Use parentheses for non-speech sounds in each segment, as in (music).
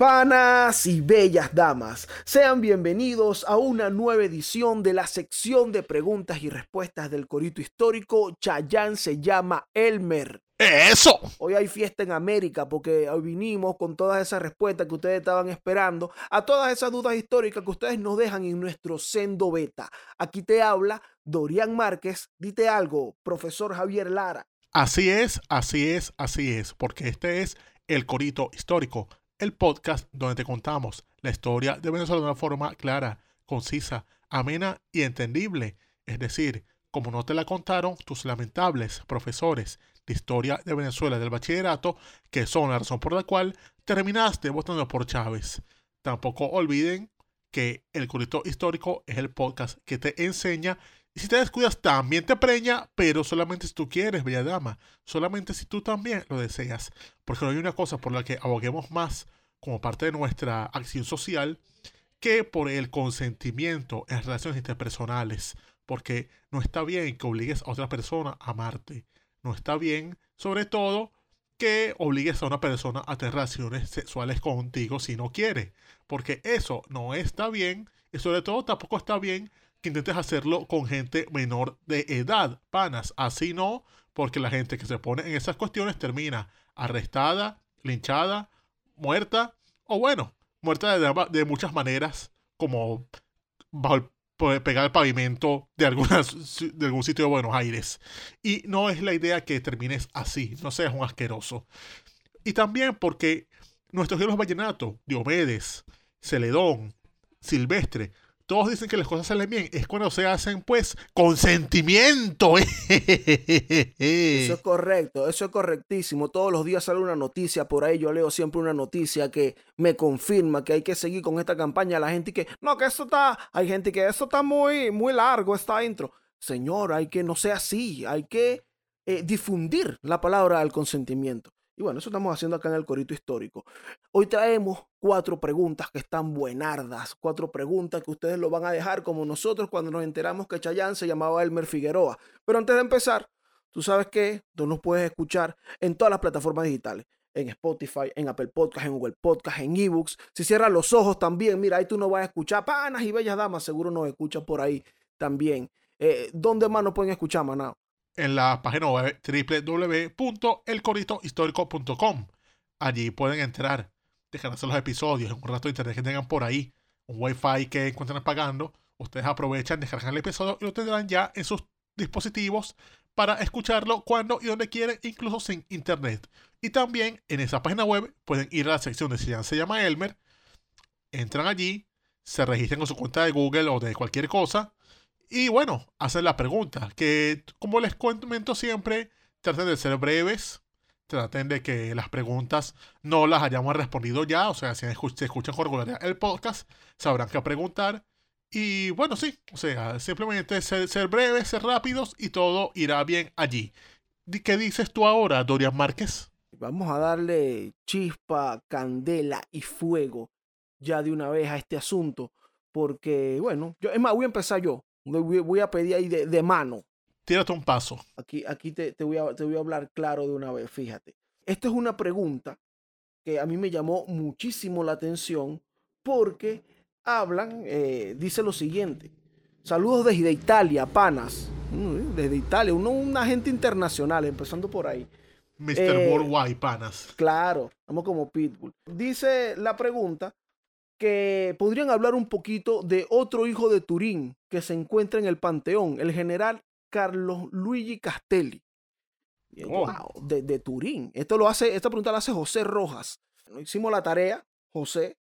Panas y bellas damas, sean bienvenidos a una nueva edición de la sección de preguntas y respuestas del Corito Histórico. Chayán se llama Elmer. ¡Eso! Hoy hay fiesta en América porque hoy vinimos con todas esas respuestas que ustedes estaban esperando, a todas esas dudas históricas que ustedes nos dejan en nuestro sendo beta. Aquí te habla Dorian Márquez. Dite algo, profesor Javier Lara. Así es, así es, así es, porque este es el Corito Histórico, el podcast donde te contamos la historia de Venezuela de una forma clara, concisa, amena y entendible. Es decir, como no te la contaron tus lamentables profesores de historia de Venezuela del bachillerato, que son la razón por la cual terminaste votando por Chávez. Tampoco olviden que el Corito Histórico es el podcast que te enseña y si te descuidas también te preña, pero solamente si tú quieres, bella dama. Solamente si tú también lo deseas. Porque no hay una cosa por la que aboguemos más como parte de nuestra acción social que por el consentimiento en relaciones interpersonales. Porque no está bien que obligues a otra persona a amarte. No está bien, sobre todo, que obligues a una persona a tener relaciones sexuales contigo si no quiere. Porque eso no está bien. Y sobre todo tampoco está bien que intentes hacerlo con gente menor de edad, panas. Así no, porque la gente que se pone en esas cuestiones termina arrestada, linchada, muerta, o bueno, muerta de, muchas maneras, como bajo el, pegar el pavimento de, (laughs) de algún sitio de Buenos Aires. Y no es la idea que termines así, no seas un asqueroso. Y también porque nuestros héroes vallenatos, Diomedes, Celedón, Silvestre, todos dicen que las cosas salen bien, es cuando se hacen, pues, con sentimiento. (laughs) Eso es correcto, eso es correctísimo. Todos los días sale una noticia por ahí. Yo leo siempre una noticia que me confirma que hay que seguir con esta campaña. La gente que, no, que esto está, hay gente que esto está muy, muy largo, está intro. Señor, hay que no sea así, hay que eh, difundir la palabra del consentimiento. Y bueno, eso estamos haciendo acá en el Corito Histórico. Hoy traemos cuatro preguntas que están buenardas, cuatro preguntas que ustedes lo van a dejar como nosotros cuando nos enteramos que Chayán se llamaba Elmer Figueroa. Pero antes de empezar, tú sabes que tú nos puedes escuchar en todas las plataformas digitales. En Spotify, en Apple Podcast, en Google Podcast, en eBooks. Si cierras los ojos también, mira, ahí tú no vas a escuchar panas y bellas damas, seguro nos escuchas por ahí también. Eh, ¿Dónde más nos pueden escuchar, Manao? En la página web www.elcoritohistórico.com. Allí pueden entrar, dejarse los episodios en un rato de internet que tengan por ahí, un wifi que encuentren pagando. Ustedes aprovechan, descargan el episodio y lo tendrán ya en sus dispositivos para escucharlo cuando y donde quieren, incluso sin internet. Y también en esa página web pueden ir a la sección de si se llama Elmer, entran allí, se registran con su cuenta de Google o de cualquier cosa y bueno, hacen la pregunta, que como les comento siempre, traten de ser breves, traten de que las preguntas no las hayamos respondido ya, o sea, si se escuchan con regularidad el podcast, sabrán qué preguntar. Y bueno, sí, o sea, simplemente ser, ser breves, ser rápidos y todo irá bien allí. ¿Qué dices tú ahora, Dorian Márquez? Vamos a darle chispa, candela y fuego ya de una vez a este asunto, porque bueno, yo, es más, voy a empezar yo. Voy a pedir ahí de, mano. Tírate un paso. Aquí, aquí te, voy a, te voy a hablar claro de una vez, fíjate. Esta es una pregunta que a mí me llamó muchísimo la atención porque hablan, eh, dice lo siguiente. Saludos desde Italia, panas. Mm, desde Italia, uno, un agente internacional, empezando por ahí. Mr. Eh, Worldwide, panas. Claro, vamos como Pitbull. Dice la pregunta que podrían hablar un poquito de otro hijo de Turín que se encuentra en el Panteón, el general Carlos Luigi Castelli. Wow, oh. de, Turín. Esto lo hace, esta pregunta la hace José Rojas. Hicimos la tarea, José,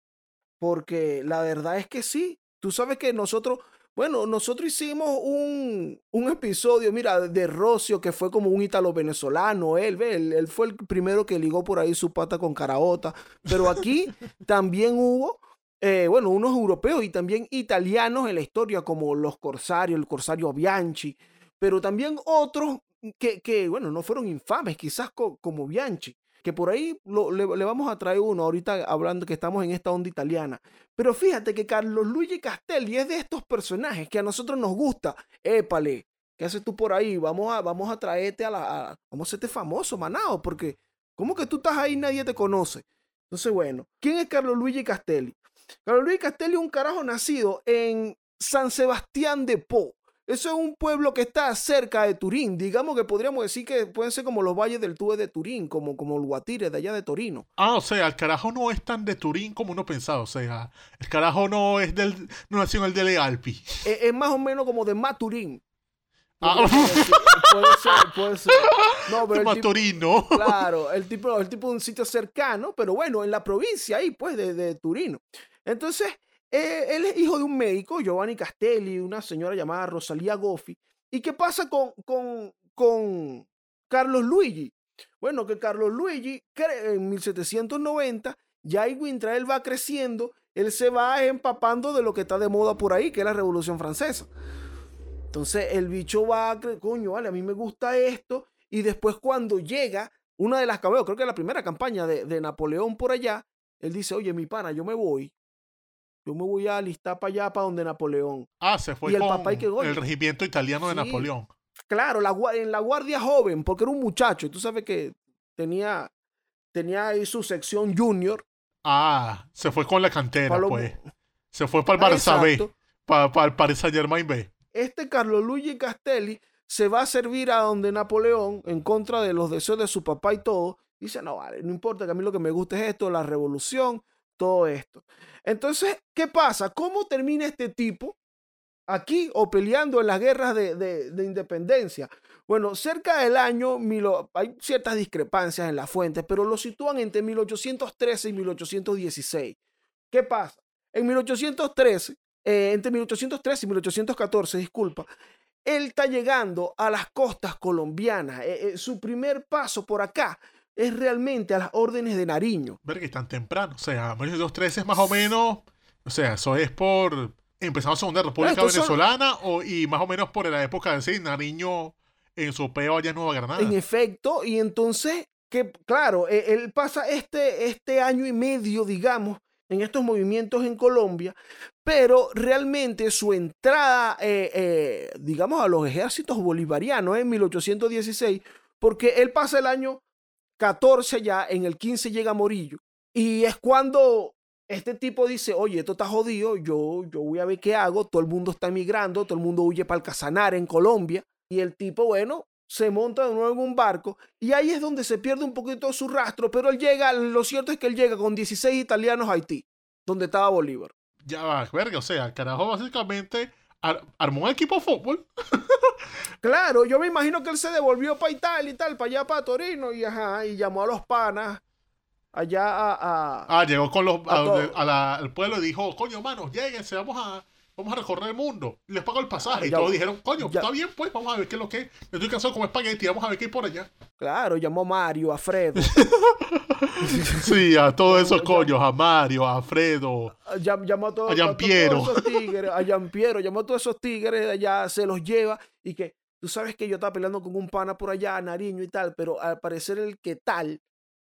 porque la verdad es que sí. Tú sabes que nosotros, bueno, nosotros hicimos un, un episodio, mira, de Rocio, que fue como un ítalo venezolano. Él, ve, él, él fue el primero que ligó por ahí su pata con caraota. Pero aquí (laughs) también hubo eh, bueno, unos europeos y también italianos en la historia, como los corsarios, el corsario Bianchi, pero también otros que, que bueno, no fueron infames, quizás como Bianchi, que por ahí le, vamos a traer uno ahorita hablando que estamos en esta onda italiana. Pero fíjate que Carlos Luigi Castelli es de estos personajes que a nosotros nos gusta. Épale, ¿qué haces tú por ahí? Vamos a, vamos a traerte a la... vamos a hacerte famoso, manado, porque ¿cómo que tú estás ahí y nadie te conoce? Entonces, bueno, ¿quién es Carlos Luigi Castelli? Carlos Luis Castelli es un carajo nacido en San Sebastián de Po. Eso es un pueblo que está cerca de Turín. Digamos que podríamos decir que pueden ser como los valles del Tube de Turín, como, como el Guatire de allá de Torino. Ah, o sea, el carajo no es tan de Turín como uno pensaba. O sea, el carajo no es del. no nació en el de Alpi. Es, más o menos como de Maturín. Ah. Puede ser, puede ser. (laughs) No, pero el Claro, el tipo, el tipo de un sitio cercano, pero bueno, en la provincia ahí, pues, de, de Turino. Entonces, eh, él es hijo de un médico, Giovanni Castelli, una señora llamada Rosalía Goffi. ¿Y qué pasa con, con, con Carlos Luigi? Bueno, que Carlos Luigi en 1790, ya él va creciendo, él se va empapando de lo que está de moda por ahí, que es la Revolución Francesa. Entonces el bicho va, coño, vale, a mí me gusta esto. Y después cuando llega una de las creo que la primera campaña de, de Napoleón por allá, él dice, oye, mi pana, yo me voy yo me voy a alistar para allá, para donde Napoleón. Ah, se fue el con el regimiento italiano de Napoleón. Claro, la, en la guardia joven, porque era un muchacho, y tú sabes que tenía, tenía ahí su sección junior. Ah, se fue con la cantera, pues. Se fue para el Barça B, para, para el Paris Saint Germain B. Este Carlos Luigi Castelli se va a servir a donde Napoleón, en contra de los deseos de su papá y todo. Dice, no, vale, no importa, que a mí lo que me gusta es esto, la revolución, todo esto. Entonces, ¿qué pasa? ¿Cómo termina este tipo aquí o peleando en las guerras de, independencia? Bueno, cerca del año, hay ciertas discrepancias en las fuentes, pero lo sitúan entre 1813 y 1816. ¿Qué pasa? En 1813, eh, entre 1813 y 1814, disculpa, él está llegando a las costas colombianas. Eh, eh, su primer paso por acá es realmente a las órdenes de Nariño. Ver que tan temprano, o sea, 1913 es más o menos, o sea, eso es por empezamos la Segunda República Venezolana o, y más o menos por la época de sí, Nariño en su peo allá en Nueva Granada. En efecto, y entonces, que claro, e, él pasa este, este año y medio, digamos, en estos movimientos en Colombia, pero realmente su entrada, eh, eh, digamos, a los ejércitos bolivarianos en 1816, porque él pasa el año 14 ya, en el 15 llega Morillo. Y es cuando este tipo dice, oye, esto está jodido, yo, yo voy a ver qué hago, todo el mundo está emigrando, todo el mundo huye para el Casanar en Colombia. Y el tipo, bueno, se monta de nuevo en un barco y ahí es donde se pierde un poquito su rastro, pero él llega, lo cierto es que él llega con 16 italianos a Haití, donde estaba Bolívar. Ya va, verga, o sea, carajo básicamente armó un equipo de fútbol. (laughs) claro, yo me imagino que él se devolvió para Italia y tal, para allá, para Torino, y ajá, y llamó a los panas allá a. ah, llegó con los al pueblo y dijo, coño, manos, lléguense, vamos a. Vamos a recorrer el mundo. Y les pagó el pasaje. y todos dijeron, coño, está bien, pues, vamos a ver qué es lo que es. estoy cansado como espagueti, vamos a ver qué hay por allá. Claro, llamó a Mario, a Fredo. (laughs) sí, a todos esos coños, a Mario, a Fredo. llamó a, todos, a Giampiero. esos (laughs) tigres, a Giampiero, llamó a todos esos tigres allá, se los lleva y que tú sabes que yo estaba peleando con un pana por allá, Nariño y tal, pero al parecer el que tal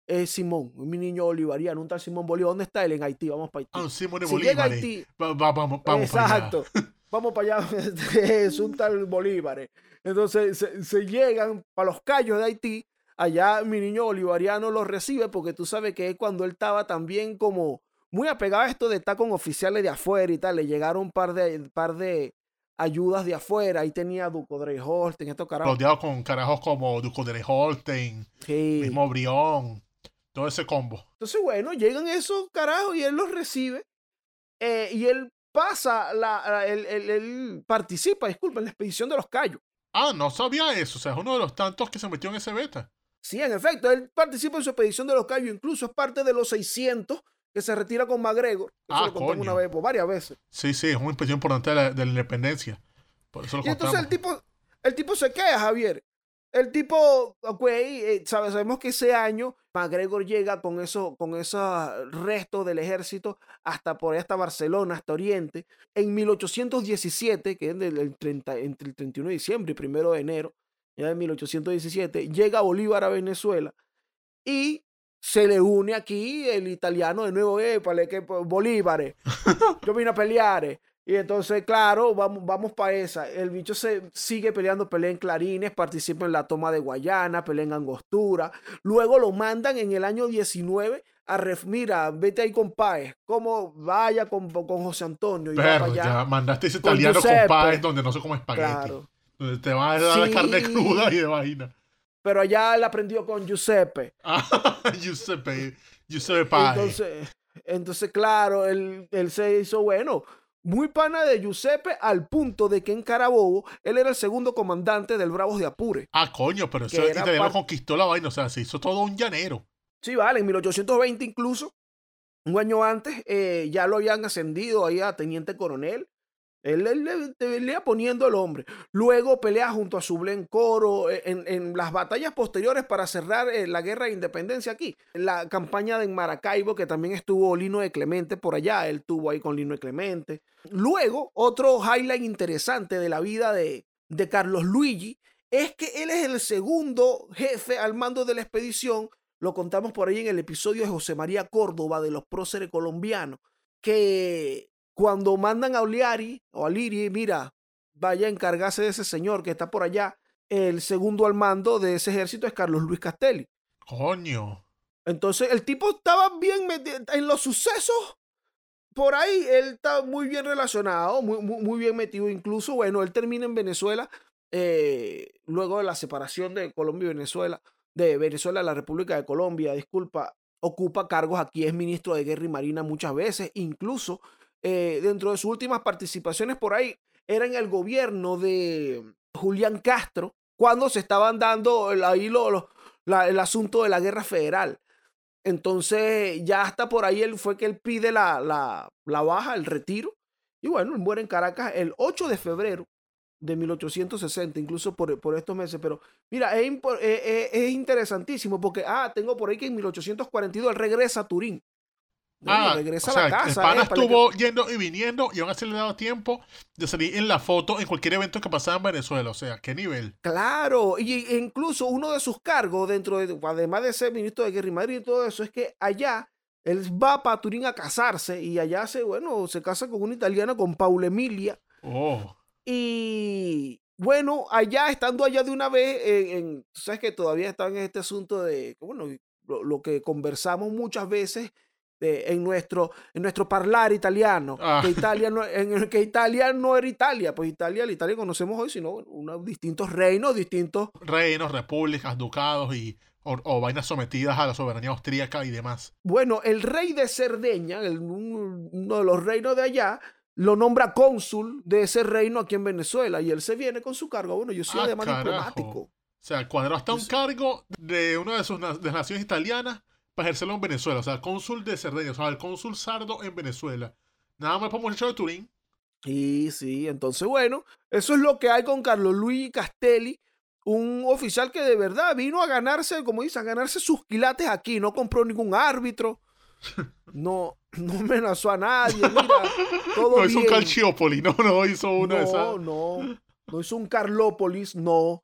es Simón, mi niño bolivariano, un tal Simón Bolívar. ¿Dónde está él? En Haití, vamos para Haití. Ah, Simón si Bolívar. Llega Haití, vamos, exacto, (laughs) vamos para allá, (laughs) es un tal Bolívar. Entonces se, llegan para los callos de Haití, allá mi niño bolivariano lo recibe porque tú sabes que es cuando él estaba también como muy apegado a esto de estar con oficiales de afuera y tal, le llegaron un par de, par de ayudas de afuera, ahí tenía Duco Holstein, estos carajos. Rodeado con carajos como Duco Holstein, mismo Brión todo ese combo. Entonces, bueno, llegan esos carajos y él los recibe eh, y él pasa, la, él, participa, disculpa, en la expedición de los Cayos. Ah, no sabía eso, o sea, es uno de los tantos que se metió en ese beta. Sí, en efecto, él participa en su expedición de los Cayos, incluso es parte de los 600 que se retira con McGregor. ah, lo una vez, varias veces. Sí, sí, es una expedición importante de la, independencia. Por eso lo y entonces el tipo, el tipo se queda, Javier. el tipo, ok, eh, sabemos que ese año McGregor llega con, eso, con esos restos del ejército hasta por hasta Barcelona, hasta Oriente. En 1817, que es del 30, entre el 31 de diciembre y 1 de enero, ya de 1817, llega Bolívar a Venezuela y se le une aquí el italiano de nuevo, eh, que Bolívar, (laughs) yo vine a pelear. Y entonces, claro, vamos, vamos para esa. El bicho se sigue peleando, pelea en clarines, participa en la toma de Guayana, pelea en Angostura. Luego lo mandan en el año 19 a ref, mira, vete ahí con Páez, como vaya con, con José Antonio. Pero ya mandaste ese italiano con, Páez donde no se come espagueti. Donde te va a dar carne cruda y de vaina. Pero allá él aprendió con Giuseppe. (laughs) Ah, Giuseppe, Giuseppe Páez. Entonces, entonces claro, él, él se hizo bueno muy pana de Giuseppe al punto de que en Carabobo él era el segundo comandante del Bravos de Apure. Ah, coño, pero eso italiano conquistó la vaina, o sea, se hizo todo un llanero. Sí, vale, en 1820 incluso, un año antes, eh, ya lo habían ascendido ahí a teniente coronel él, le pelea poniendo el hombre. Luego pelea junto a Sublen Coro eh, en, las batallas posteriores para cerrar eh, la guerra de independencia aquí. La campaña de Maracaibo, que también estuvo Lino de Clemente por allá. Él estuvo ahí con Lino de Clemente. Luego, otro highlight interesante de la vida de, de Carlos Luigi es que él es el segundo jefe al mando de la expedición. Lo contamos por ahí en el episodio de José María Córdoba de los próceres colombianos. Que cuando mandan a Oliari o a Liri, mira, vaya a encargarse de ese señor que está por allá, el segundo al mando de ese ejército es Carlos Luis Castelli. Coño. Entonces el tipo estaba bien metido en los sucesos. Por ahí él está muy bien relacionado, muy, muy, bien metido. Incluso, bueno, él termina en Venezuela eh, luego de la separación de Colombia y Venezuela, de Venezuela a la República de Colombia, disculpa, ocupa cargos aquí, es ministro de Guerra y Marina muchas veces, incluso eh, dentro de sus últimas participaciones por ahí, era en el gobierno de Julián Castro, cuando se estaban dando ahí el asunto de la guerra federal. Entonces, ya hasta por ahí él fue que él pide la, la, baja, el retiro. Y bueno, muere en Caracas el 8 de febrero de 1860, incluso por, por estos meses. Pero mira, es, es, es, interesantísimo porque, ah, tengo por ahí que en 1842 él regresa a Turín ah, regresa a la casa. El pana eh, estuvo yendo y viniendo y aún así le dado tiempo de salir en la foto en cualquier evento que pasaba en Venezuela. O sea, ¿qué nivel? Claro, y e incluso uno de sus cargos dentro de, además de ser ministro de Guerra y Madrid y todo eso, es que allá él va para Turín a casarse y allá se, bueno, se casa con una italiana, con Paula Emilia. Oh. Y bueno, allá, estando allá de una vez, en, sabes que todavía están en este asunto de, bueno, lo que conversamos muchas veces en, nuestro, en nuestro hablar italiano, que, ah. Italia no, en, que Italia no era Italia, pues Italia, la Italia conocemos hoy, sino unos distintos reinos, distintos... Reinos, repúblicas, ducados y o, vainas sometidas a la soberanía austríaca y demás. Bueno, el rey de Cerdeña, uno de los reinos de allá, lo nombra cónsul de ese reino aquí en Venezuela y él se viene con su cargo. Bueno, yo soy ah, además diplomático. O sea, cuadró hasta un cargo de una de sus de las naciones italianas para ejercerlo en Venezuela. O sea, cónsul de Cerdeña, o sea, el cónsul sardo en Venezuela. Nada más para muchacho de Turín. Y sí, entonces bueno, eso es lo que hay con Carlos Luis Castelli, un oficial que de verdad vino a ganarse, como dicen, a ganarse sus quilates aquí, no compró ningún árbitro, (laughs) no, no amenazó a nadie, (laughs) mira, todo No hizo un Calciopoli, no, no hizo una no, de esas. No, no, no hizo un Carlópolis, no.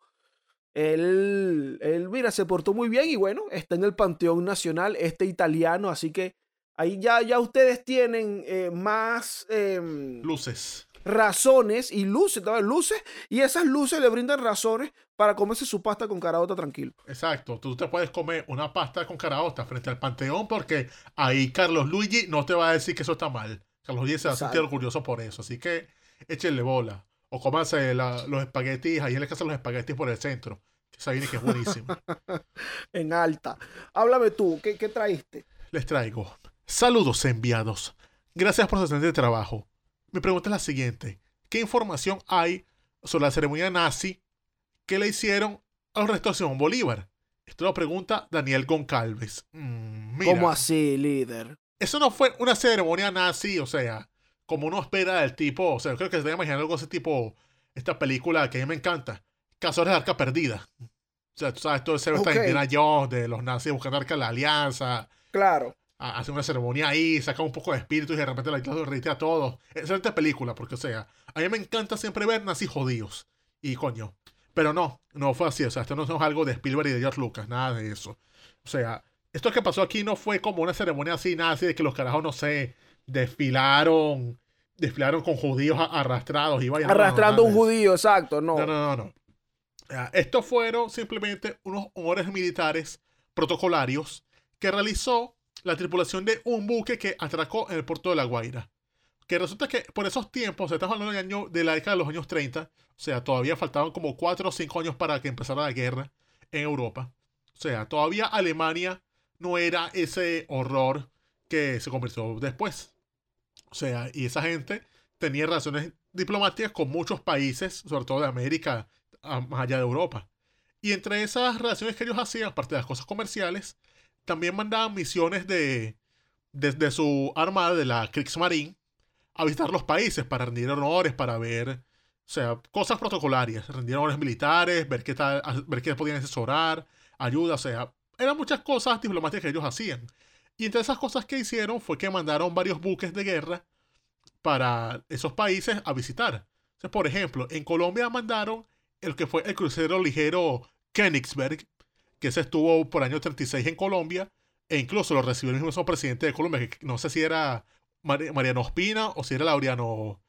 Él, él, mira, se portó muy bien y bueno, está en el Panteón Nacional, este italiano, así que ahí ya, ya ustedes tienen eh, más... Em, luces. Razones y luces, luces, y esas luces le brindan razones para comerse su pasta con caraota tranquilo. Exacto, tú te puedes comer una pasta con caraota frente al Panteón porque ahí Carlos Luigi no te va a decir que eso está mal. Carlos Luigi se va a sentir orgulloso por eso, así que échenle bola. O comanse los espaguetis, ahí en la casa los espaguetis por el centro. Viene que es buenísimo. (laughs) en alta. Háblame tú, ¿qué, ¿qué, traíste? Les traigo. Saludos enviados. Gracias por su excelente trabajo. Mi pregunta es la siguiente. ¿Qué información hay sobre la ceremonia nazi que le hicieron a la restauración Bolívar? Esto lo pregunta Daniel Goncalves. Mm, ¿Cómo así, líder? Eso no fue una ceremonia nazi, o sea, como uno espera del tipo, o sea, creo que se está imaginando algo de ese tipo, esta película que a mí me encanta, Cazadores de Arca Perdida. Sea, tú sabes, todo ese okay. Indiana Jones de los nazis buscando arca la alianza. Claro. Hace una ceremonia ahí, saca un poco de espíritu y de repente la isla derrite a todos. Excelente película, porque, o sea, a mí me encanta siempre ver nazis jodidos. Y coño. Pero no, no fue así. O sea, esto no es algo de Spielberg y de George Lucas, nada de eso. O sea, esto que pasó aquí no fue como una ceremonia así, nada así de que los carajos, no sé, desfilaron desfilaron con judíos arrastrados. Y vayan, Arrastrando un judío, exacto, no. No, no, no, no. Estos fueron simplemente unos honores militares protocolarios que realizó la tripulación de un buque que atracó en el puerto de La Guaira. Que resulta que por esos tiempos, estamos hablando del año, de la década de los años 30, o sea, todavía faltaban como 4 o 5 años para que empezara la guerra en Europa. O sea, todavía Alemania no era ese horror que se convirtió después. O sea, y esa gente tenía relaciones diplomáticas con muchos países, sobre todo de América, más allá de Europa. Y entre esas relaciones que ellos hacían, aparte de las cosas comerciales, también mandaban misiones de desde su armada, de la Kriegsmarine, a visitar los países para rendir honores, para ver, o sea, cosas protocolarias, rendir honores militares, ver qué, tal, ver qué podían asesorar, ayuda, o sea, eran muchas cosas diplomáticas que ellos hacían. Y entre esas cosas que hicieron fue que mandaron varios buques de guerra para esos países a visitar. por ejemplo, en Colombia mandaron el que fue el crucero ligero Königsberg, que se estuvo por año 36 en Colombia, e incluso lo recibió el mismo presidente de Colombia, que no sé si era Mariano Ospina o si era Laureano,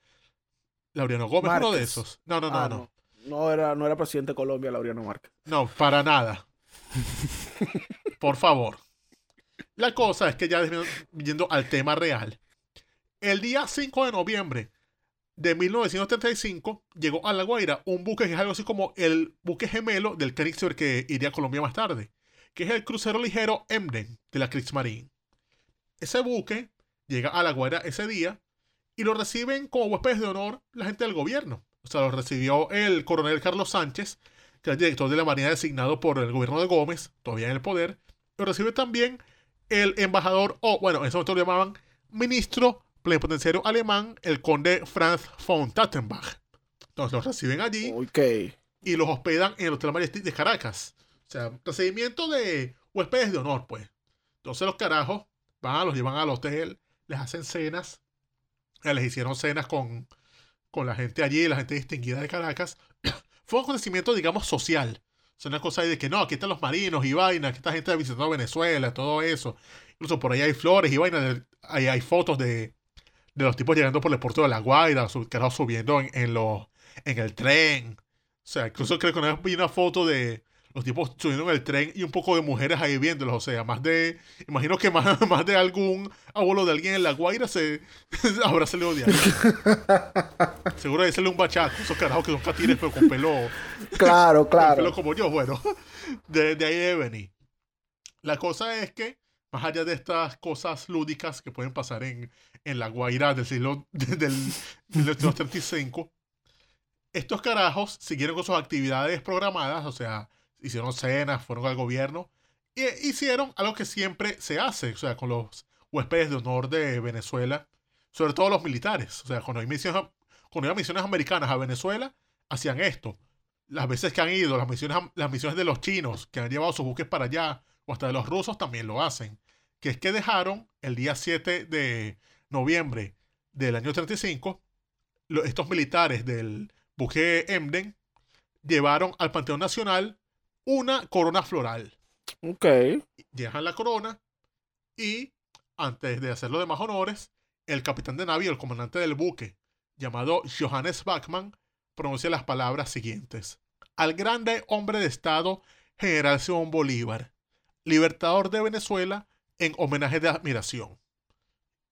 Laureano Gómez, uno de esos. No, no, no, ah, no. no. era, no era presidente de Colombia, Laureano Márquez. No, para nada. (laughs) por favor. La cosa es que ya yendo al tema real. El día 5 de noviembre de 1935 llegó a La Guaira un buque que es algo así como el buque gemelo del Königsberg que iría a Colombia más tarde, que es el crucero ligero Emden de la Kriegsmarine. Ese buque llega a La Guaira ese día y lo reciben como huéspedes de honor la gente del gobierno. O sea, lo recibió el coronel Carlos Sánchez, que es el director de la Marina designado por el gobierno de Gómez, todavía en el poder. Lo recibe también el embajador, o bueno, en ese momento lo llamaban ministro plenipotenciario alemán, el conde Franz von Tattenbach. Entonces los reciben allí y los hospedan en el Hotel Majestic de Caracas. O sea, recibimiento de huéspedes de honor, pues. Entonces los carajos van, los llevan al hotel, les hacen cenas. Les hicieron cenas con, con la gente allí, la gente distinguida de Caracas. (coughs) Fue un acontecimiento, digamos, social. O sea, una cosa de que no, aquí están los marinos y vainas, aquí está gente visitando Venezuela, todo eso. Incluso por ahí hay flores y vainas, ahí hay fotos de, de los tipos llegando por el puerto de La Guaira, subiendo en, en, los, en el tren. O sea, incluso creo que una vez vi una foto de los tipos subiendo en el tren y un poco de mujeres ahí viéndolos. O sea, más de. Imagino que más, (laughs) más de algún abuelo de alguien en La Guaira se (laughs) habrá salido de ahí. (laughs) Seguro de serle un bachaco, esos carajos que son catines, pero con pelo. Claro, claro. Con pelo como yo, bueno. De, de ahí debe venir. La cosa es que más allá de estas cosas lúdicas que pueden pasar en, en la Guaira del siglo (laughs) del 1935, estos carajos siguieron con sus actividades programadas, o sea, hicieron cenas, fueron al gobierno, e hicieron algo que siempre se hace, o sea, con los huéspedes de honor de Venezuela, sobre todo los militares, o sea, cuando hay misiones, cuando hay misiones americanas a Venezuela, hacían esto. Las veces que han ido, las misiones, las misiones de los chinos, que han llevado sus buques para allá, o hasta de los rusos también lo hacen, que es que dejaron el día 7 de noviembre del año 35, estos militares del buque Emden llevaron al Panteón Nacional una corona floral. Ok. Dejan la corona y antes de hacer los demás honores, el capitán de navío, el comandante del buque, llamado Johannes Bachmann, pronuncia las palabras siguientes. Al grande hombre de Estado, General Simón Bolívar, libertador de Venezuela, en homenaje de admiración.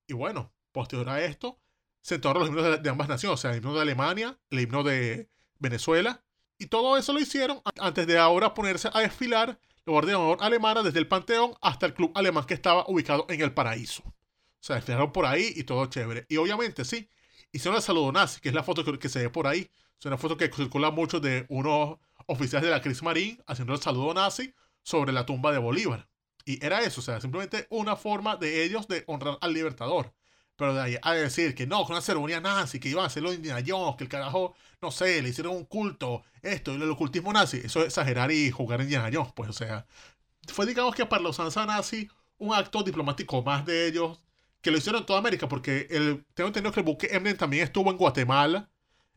Y bueno, posterior a esto, se entonaron los himnos de, ambas naciones, o sea, el himno de Alemania, el himno de Venezuela, y todo eso lo hicieron antes de ahora ponerse a desfilar la Guardia de Honor Alemana desde el Panteón hasta el club alemán que estaba ubicado en el Paraíso. O sea, desfilaron por ahí y todo chévere. Y obviamente, sí, hicieron el saludo nazi, que es la foto que, que se ve por ahí. Es una foto que circula mucho de unos oficiales de la Kriegsmarine haciendo el saludo nazi sobre la tumba de Bolívar. Y era eso, o sea, simplemente una forma de ellos de honrar al libertador. Pero de ahí a decir que no, con una ceremonia nazi, que iban a hacer los Indiana Jones, que el carajo, no sé, le hicieron un culto, esto, el ocultismo nazi, eso es exagerar y jugar Indiana Jones, pues, o sea, fue digamos que para los Ansa nazi un acto diplomático más de ellos, que lo hicieron en toda América, porque el, tengo entendido que el buque Emden también estuvo en Guatemala,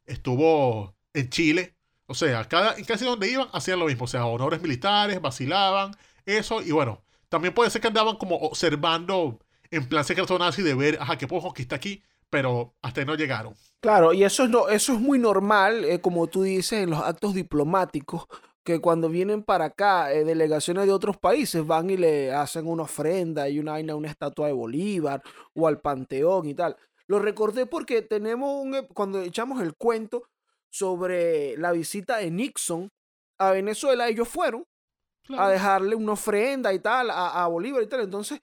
estuvo en Chile, o sea, cada, casi donde iban hacían lo mismo, o sea, honores militares, vacilaban, eso, y bueno, también puede ser que andaban como observando en plan secreto nazi de ver, ajá, que puedo conquistar aquí, pero hasta no llegaron. Claro, y eso es, no, eso es muy normal, eh, como tú dices, en los actos diplomáticos, que cuando vienen para acá eh, delegaciones de otros países van y le hacen una ofrenda y una una estatua de Bolívar o al Panteón y tal. Lo recordé porque tenemos un, cuando echamos el cuento sobre la visita de Nixon a Venezuela, ellos fueron a dejarle una ofrenda y tal a, a Bolívar y tal. Entonces,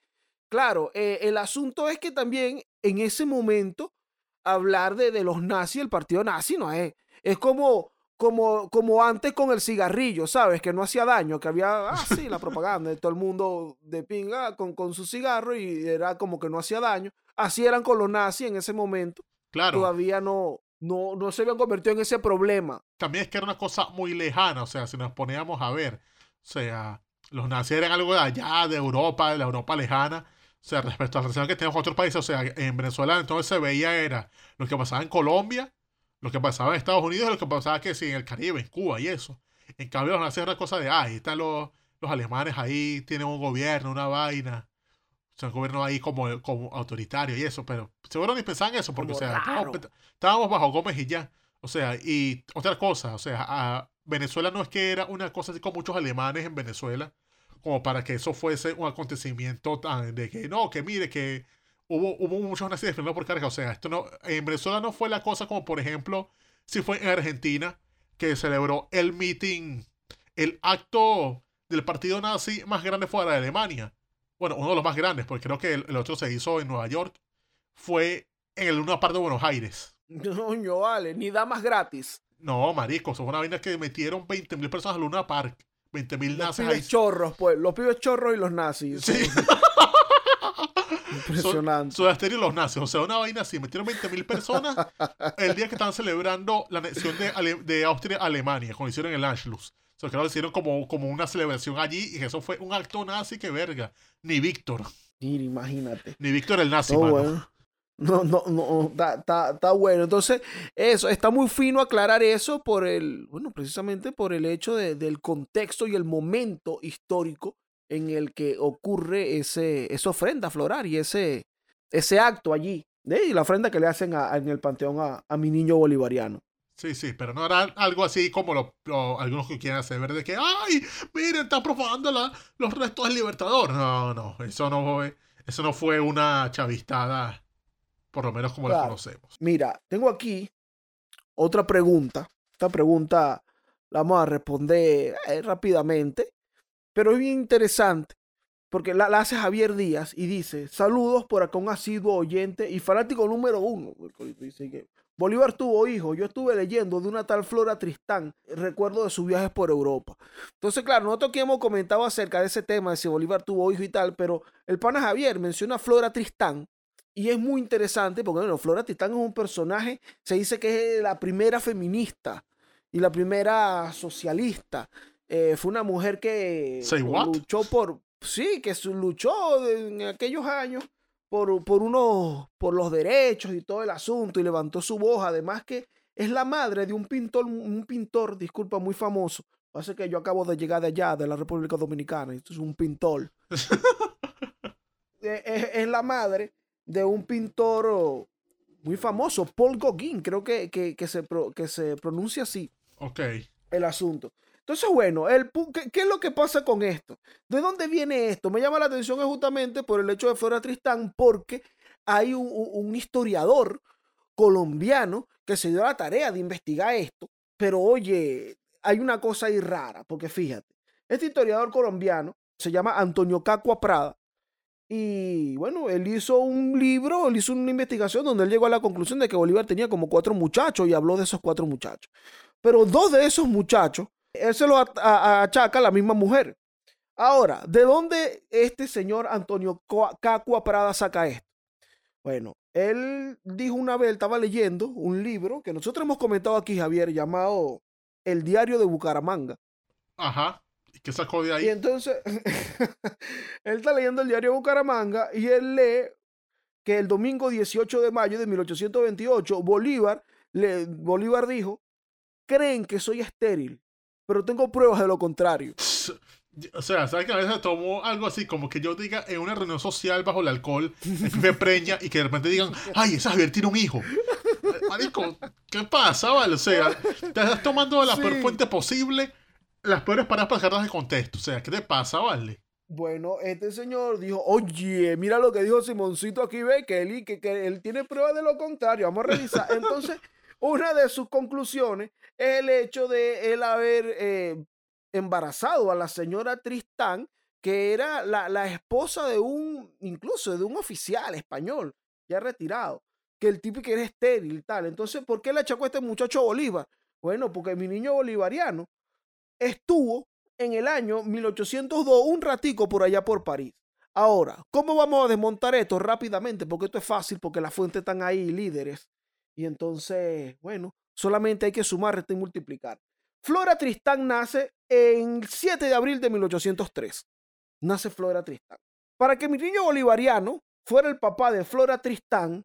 Claro, eh, el asunto es que también en ese momento hablar de, de, los nazis, el partido nazi, no es. Es como, como, como antes con el cigarrillo, ¿sabes? Que no hacía daño, que había, ah, sí, la (laughs) propaganda de todo el mundo de pinga con, con su cigarro y era como que no hacía daño. Así eran con los nazis en ese momento. Claro. Todavía no, no, no se habían convertido en ese problema. También es que era una cosa muy lejana, o sea, si nos poníamos a ver, o sea, los nazis eran algo de allá, de Europa, de la Europa lejana o sea, respecto a la relación que tenemos con otros países, o sea, en Venezuela entonces se veía era lo que pasaba en Colombia, lo que pasaba en Estados Unidos, lo que pasaba que sí, en el Caribe, en Cuba y eso. En cambio, los nazis una cosa de, ah, ahí están los, los alemanes ahí, tienen un gobierno, una vaina. O sea, un gobierno ahí como, como autoritario y eso, pero seguro ni pensaban eso, porque, o sea, estábamos, bajo Gómez y ya. O sea, y otra cosa, o sea, Venezuela no es que era una cosa así con muchos alemanes en Venezuela, como para que eso fuese un acontecimiento tan de que no, que mire, que hubo, hubo muchos nazis defendidos por carga. O sea, esto no, en Venezuela no fue la cosa como, por ejemplo, si fue en Argentina, que celebró el meeting, el acto del partido nazi más grande fuera de Alemania. Bueno, uno de los más grandes, porque creo que el, otro se hizo en Nueva York. Fue en el una parte de Buenos Aires. No, vale, ni damas gratis. No, marico, son una vaina que metieron 20.000 personas al Luna Park. 20.000 nazis. Los pibes chorros, pues. Los pibes chorros y los nazis. Sí. (laughs) Impresionante. Soda y los nazis. O sea, una vaina así. Metieron 20.000 personas el día que estaban celebrando la anexión de, de Austria a Alemania, cuando hicieron el Anschluss. O sea, que lo hicieron como, como una celebración allí y eso fue un acto nazi que verga. Ni Víctor. imagínate. Ni Víctor el nazi, mano. No, no, no, está, bueno. Entonces, eso, está muy fino aclarar eso por el, bueno, precisamente por el hecho del contexto y el momento histórico en el que ocurre ese, esa ofrenda floral y ese, ese acto allí. ¿eh? Y la ofrenda que le hacen en el panteón a, mi niño bolivariano. Sí, sí, pero no era algo así como lo, algunos que quieren hacer ver de que, ay, miren, está profanando los restos del Libertador. No, no, eso no fue, eso no fue una chavistada por lo menos como la conocemos. Mira, tengo aquí otra pregunta. Esta pregunta la vamos a responder eh, rápidamente, pero es bien interesante porque la, hace Javier Díaz y dice, saludos por acá un asiduo oyente y fanático número uno. Dice que Bolívar tuvo hijos, yo estuve leyendo de una tal Flora Tristán, recuerdo de sus viajes por Europa. Entonces, claro, nosotros aquí hemos comentado acerca de ese tema, de si Bolívar tuvo hijos y tal, pero el pana Javier menciona a Flora Tristán, y es muy interesante porque, bueno, Flora Titán es un personaje, se dice que es la primera feminista y la primera socialista. Eh, fue una mujer que luchó por, sí, que luchó en aquellos años por, por, unos, por los derechos y todo el asunto y levantó su voz. Además que es la madre de un pintor, un pintor, disculpa, muy famoso. Pasa que yo acabo de llegar de allá, de la República Dominicana, esto es un pintor. (laughs) es la madre de un pintor oh, muy famoso, Paul Gauguin, creo que, que, se, que se pronuncia así. Ok. El asunto. Entonces, bueno, el, ¿qué, es lo que pasa con esto? ¿De dónde viene esto? Me llama la atención justamente por el hecho de Flora Tristán, porque hay un, un historiador colombiano que se dio la tarea de investigar esto, pero oye, hay una cosa ahí rara, porque fíjate, este historiador colombiano se llama Antonio Cacua Prada, y bueno, él hizo un libro, él hizo una investigación donde él llegó a la conclusión de que Bolívar tenía como cuatro muchachos y habló de esos cuatro muchachos. Pero dos de esos muchachos, él se lo achaca a la misma mujer. Ahora, ¿de dónde este señor Antonio Cacua Prada saca esto? Bueno, Él dijo una vez, estaba leyendo un libro que nosotros hemos comentado aquí, Javier, llamado El Diario de Bucaramanga. Ajá. ¿Y qué sacó de ahí? Y entonces, (laughs) él está leyendo el Diario de Bucaramanga y él lee que el domingo 18 de mayo de 1828, Bolívar, le, Bolívar dijo, creen que soy estéril, pero tengo pruebas de lo contrario. O sea, ¿sabes que a veces tomó algo así como que yo diga en una reunión social bajo el alcohol, (laughs) me preña y que de repente digan, ay, esa Javier tiene un hijo? Marico, ¿qué pasa, vale? O sea, te estás tomando la peor fuente posible, las peores palabras para sacarlas de contexto. O sea, ¿qué te pasa, vale? Bueno, este señor dijo, oye, mira lo que dijo Simoncito aquí, ve, que él, que, que él tiene pruebas de lo contrario, vamos a revisar. (laughs) Entonces, una de sus conclusiones es el hecho de él haber eh, embarazado a la señora Tristán, que era la, esposa de un, incluso de un oficial español, ya retirado, que el tipo que era estéril y tal. Entonces, ¿por qué le achacó a este muchacho Bolívar? Bueno, porque mi niño bolivariano estuvo en el año 1802 un ratico por allá por París. Ahora, ¿cómo vamos a desmontar esto rápidamente? Porque esto es fácil, porque las fuentes están ahí, líderes. Y entonces, bueno, solamente hay que sumar, y multiplicar. Flora Tristán nace el 7 de abril de 1803. Nace Flora Tristán. Para que mi niño bolivariano fuera el papá de Flora Tristán,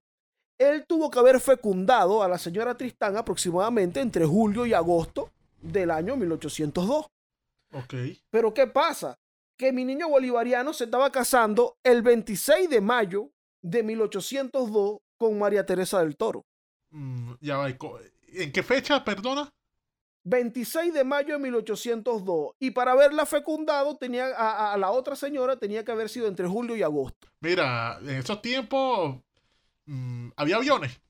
él tuvo que haber fecundado a la señora Tristán aproximadamente entre julio y agosto del año 1802. Ok. Pero ¿qué pasa? Que mi niño bolivariano se estaba casando el 26 de mayo de 1802 con María Teresa del Toro. Mm, ya va. ¿En qué fecha, perdona? 26 de mayo de 1802. Y para haberla fecundado, tenía a, la otra señora tenía que haber sido entre julio y agosto. Mira, en esos tiempos mm, había aviones.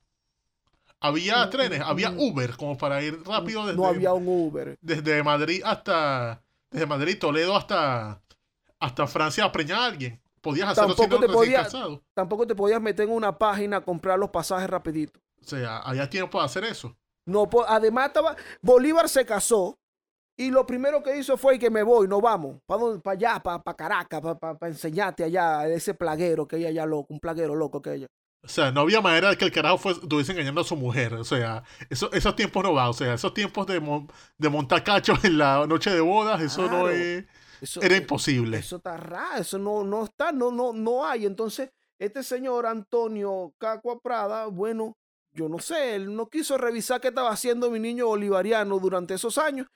Había mm, trenes, había Uber como para ir rápido desde. No había un Uber. Desde Madrid hasta. Desde Madrid, Toledo hasta. Hasta Francia a preñar a alguien. Podías hacerlo tampoco te podías, Tampoco te podías meter en una página a comprar los pasajes rapidito. O sea, había tiempo de hacer eso. No, además estaba, Bolívar se casó y lo primero que hizo fue que me voy, no vamos, para allá, para Caracas, para enseñarte allá ese plaguero que ella allá loco, un plaguero loco que ella. O sea, no había manera de que el carajo fue, estuviese engañando a su mujer. O sea, eso, esos tiempos no va. O sea, esos tiempos de, de montar cachos en la noche de bodas, eso no es. era imposible. Eso está raro, eso no, no está, no, no, no hay. Entonces, este señor Antonio Cacua Prada, bueno, yo no sé, él no quiso revisar qué estaba haciendo mi niño bolivariano durante esos años.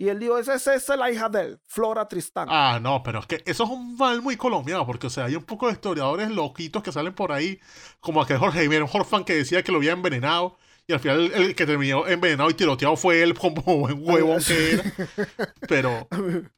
Y él dijo, esa, es la hija de él, Flora Tristán. Ah, no, pero es que eso es un mal muy colombiano, porque, o sea, hay un poco de historiadores loquitos que salen por ahí, como aquel Jorge Javier Horfan que decía que lo había envenenado, y al final el, que terminó envenenado y tiroteado fue él como buen huevo (laughs) que era. Pero (laughs)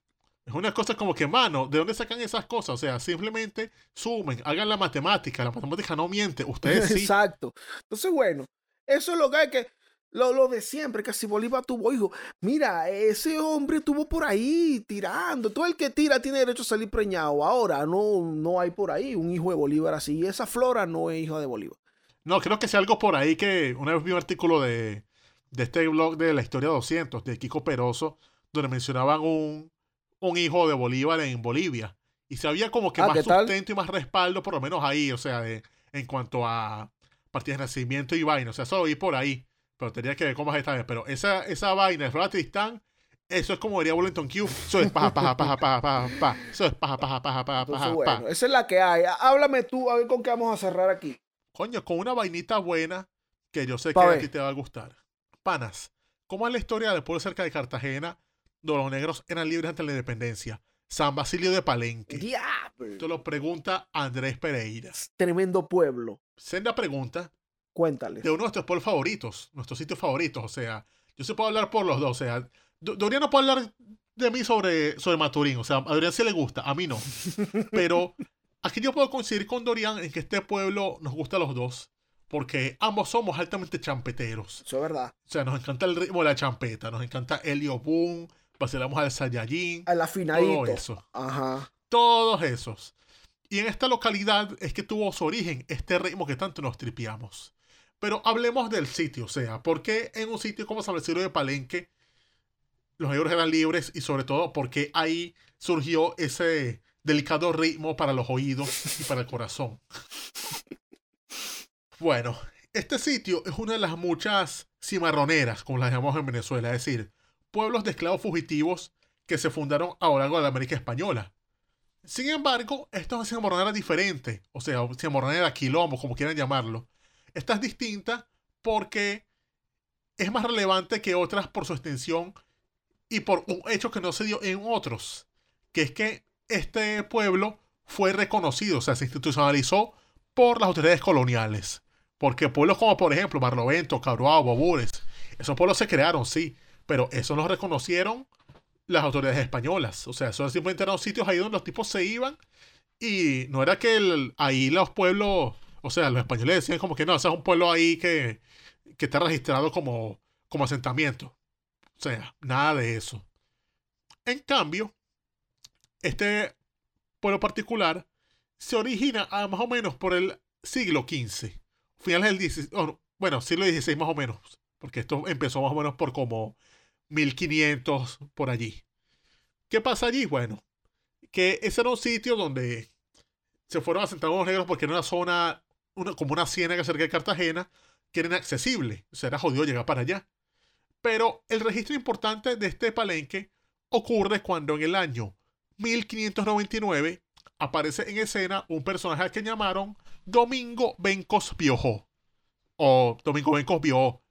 es una cosa como que, mano, ¿de dónde sacan esas cosas? O sea, simplemente sumen, hagan la matemática, la matemática no miente, ustedes sí. (laughs) Exacto. Entonces, bueno, eso es lo que hay que lo, de siempre, que si Bolívar tuvo hijo. Mira, ese hombre estuvo por ahí tirando. Todo el que tira tiene derecho a salir preñado. Ahora no, no hay por ahí un hijo de Bolívar así. Y esa flora no es hija de Bolívar. No, creo que sea algo por ahí que una vez vi un artículo de, de este blog de la historia 200, de Kiko Peroso, donde mencionaban un, un hijo de Bolívar en Bolivia. Y se había como que ah, más sustento y más respaldo, por lo menos ahí, o sea, en cuanto a partidas de nacimiento y vaina. O sea, eso lo vi por ahí. Pero tenía que ver cómo es esta vez. Pero esa, esa vaina de Flora Tristán, eso es como diría Wellington Q. Eso es paja, paja, paja, paja, paja, paja. Eso es paja, paja, paja, paja, paja. Bueno, esa es la que hay. Háblame tú, a ver con qué vamos a cerrar aquí. Coño, con una vainita buena que yo sé que a ti te va a gustar. Panas, ¿cómo es la historia del pueblo cerca de Cartagena donde los negros eran libres ante la independencia? San Basilio de Palenque. ¡Diablo! Te lo pregunta Andrés Pereira. Tremendo pueblo. Senda pregunta. Cuéntale. De uno de nuestros pueblos favoritos, nuestros sitios favoritos. O sea, yo se puedo hablar por los dos. O sea, Dorian no puede hablar de mí sobre, sobre Maturín. O sea, a Dorian sí le gusta, a mí no. (laughs) Pero aquí yo puedo coincidir con Dorian en que este pueblo nos gusta a los dos. Porque ambos somos altamente champeteros. Eso es verdad. O sea, nos encanta el ritmo de la champeta. Nos encanta Elio Boom vacilamos al Saiyajin. Al afinadito. Todo eso. Ajá. Todos esos. Y en esta localidad es que tuvo su origen este ritmo que tanto nos tripiamos. Pero hablemos del sitio, o sea, ¿por qué en un sitio como San Francisco de Palenque los negros eran libres y sobre todo porque ahí surgió ese delicado ritmo para los oídos y para el corazón? (laughs) Bueno, este sitio es una de las muchas cimarroneras, como las llamamos en Venezuela, es decir, pueblos de esclavos fugitivos que se fundaron a lo de la América Española. Sin embargo, esta es una cimarronera diferente, o sea, cimarronera quilombo, como quieran llamarlo. Esta es distinta porque es más relevante que otras por su extensión y por un hecho que no se dio en otros, que es que este pueblo fue reconocido, o sea, se institucionalizó por las autoridades coloniales. Porque pueblos como, por ejemplo, Barlovento, Cabruao, Bobures, esos pueblos se crearon, sí, pero eso los reconocieron las autoridades españolas. O sea, eso simplemente eran sitios ahí donde los tipos se iban y no era que ahí los pueblos, o sea, los españoles decían como que no, ese es un pueblo ahí que, que está registrado como, como asentamiento. O sea, nada de eso. En cambio, este pueblo particular se origina a más o menos por el siglo XV, finales del XVI, bueno, siglo XVI más o menos, porque esto empezó más o menos por como 1500 por allí. ¿Qué pasa allí? Bueno, que ese era un sitio donde se fueron asentados los negros porque era una zona, una, como una ciénaga cerca de Cartagena, que era inaccesible, o sea, era jodido llegar para allá. Pero el registro importante de este palenque ocurre cuando en el año 1599 aparece en escena un personaje al que llamaron Domingo Bencos Biojó. O Domingo Bencos Biojó.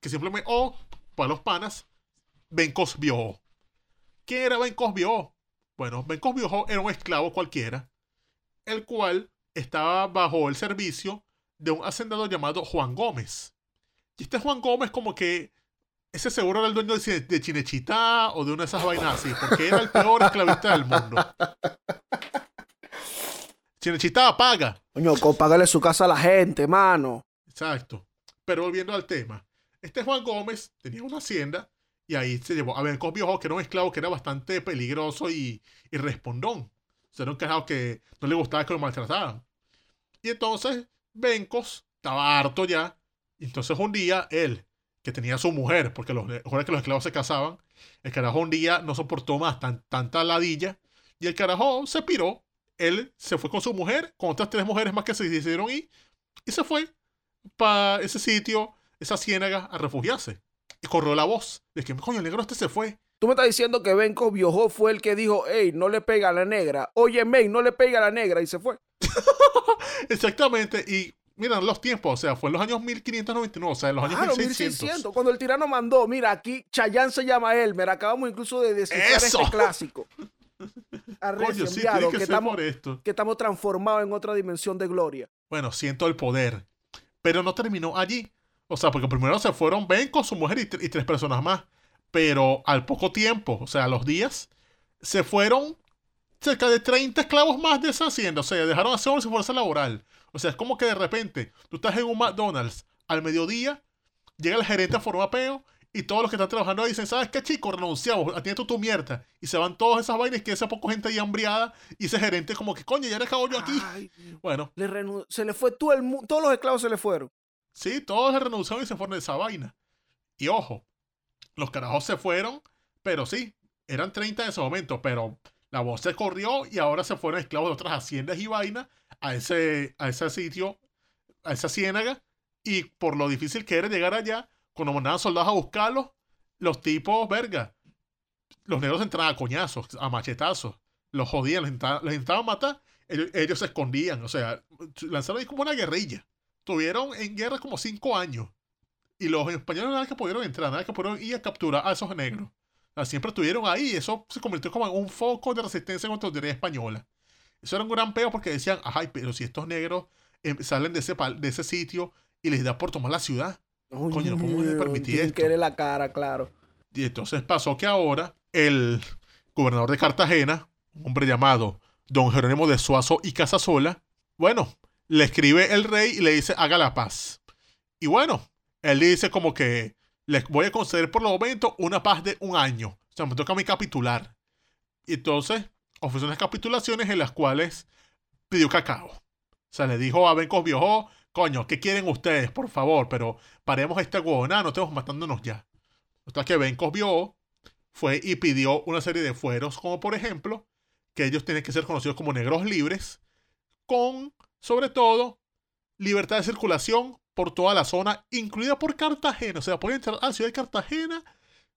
Que simplemente, o para los panas, Bencos Biojó. ¿Quién era Bencos Biojó? Bueno, Bencos Biojó era un esclavo cualquiera, el cual estaba bajo el servicio de un hacendado llamado Juan Gómez. Y este Juan Gómez como que ese seguro era el dueño de, Chinechita o de una de esas vainas así, porque era el peor esclavista del mundo. Chinechita paga. Coño, págale su casa a la gente, mano. Exacto. Pero volviendo al tema. Este Juan Gómez tenía una hacienda y ahí se llevó a Bencos Viejo, que era un esclavo que era bastante peligroso y, y respondón. O sea, era un carajo que no le gustaba que lo maltrataran. Y entonces Bencos estaba harto ya. Y entonces un día él que tenía su mujer, porque los, que los esclavos se casaban, el carajo un día no soportó más tan, tanta ladilla y el carajo se piró. Él se fue con su mujer, con otras tres mujeres más que se hicieron y, y se fue para ese sitio, esa ciénaga, a refugiarse. Y corrió la voz de que, coño, el negro este se fue. Tú me estás diciendo que Benko Biojó fue el que dijo, hey, no le pega a la negra. Oye, May, no le pega a la negra y se fue. (laughs) Exactamente. Y mira, los tiempos, o sea, fue en los años 1599, o sea, en los años claro, 1600. Cuando el tirano mandó, mira, aquí Chayán se llama Elmer, acabamos incluso de descifrar este (laughs) clásico. Coño, sí, que, que, estamos, esto. que estamos transformados en otra dimensión de gloria. Bueno, siento el poder. Pero no terminó allí. O sea, porque primero se fueron Ben con su mujer y, y tres personas más. Pero al poco tiempo, o sea, a los días, se fueron cerca de 30 esclavos más de esa hacienda. O sea, dejaron hacer su fuerza laboral. O sea, es como que de repente tú estás en un McDonald's al mediodía, llega el gerente a forma peo y todos los que están trabajando ahí dicen, ¿sabes qué, chico? Renunciamos, atiende tú tu mierda. Y se van todas esas vainas que esa poco gente ahí hambriada y ese gerente como que, coño, ya le acabo yo aquí. bueno. se le fue todo el todos los esclavos se le fueron. Sí, todos le renunciaron y se fueron de esa vaina. Y ojo, los carajos se fueron, pero sí, eran 30 en ese momento, pero la voz se corrió y ahora se fueron esclavos de otras haciendas y vainas a ese, a ese sitio, a esa ciénaga, y por lo difícil que era llegar allá, cuando mandaban soldados a buscarlos, los tipos, verga, los negros entraban a coñazos, a machetazos, los jodían, les intentaban, matar, ellos, se escondían, o sea, lanzaron ahí como una guerrilla. Tuvieron en guerra como cinco años. Y los españoles nada que pudieron entrar, nada que pudieron ir a capturar a esos negros. siempre estuvieron ahí. Eso se convirtió como en un foco de resistencia contra la autoridad española. Eso era un gran peo porque decían, ay, pero si estos negros em, salen de ese, de ese sitio y les da por tomar la ciudad. Coño, no podemos permitir esto. que la cara, claro. Y entonces pasó que ahora el gobernador de Cartagena, un hombre llamado don Jerónimo de Suazo y Casasola, bueno, le escribe el rey y le dice, haga la paz. Y bueno, él dice como que les voy a conceder por lo momento una paz de un año. O sea, me toca a mí capitular. Y entonces ofreció unas capitulaciones en las cuales pidió cacao. O sea, le dijo a Bencos Viejo, coño, ¿qué quieren ustedes, por favor? Pero paremos este huevona, no estemos matándonos ya. Hasta que Bencos vio, fue y pidió una serie de fueros, como por ejemplo, que ellos tienen que ser conocidos como negros libres, con, sobre todo, libertad de circulación por toda la zona, incluida por Cartagena. O sea, podían entrar a la ciudad de Cartagena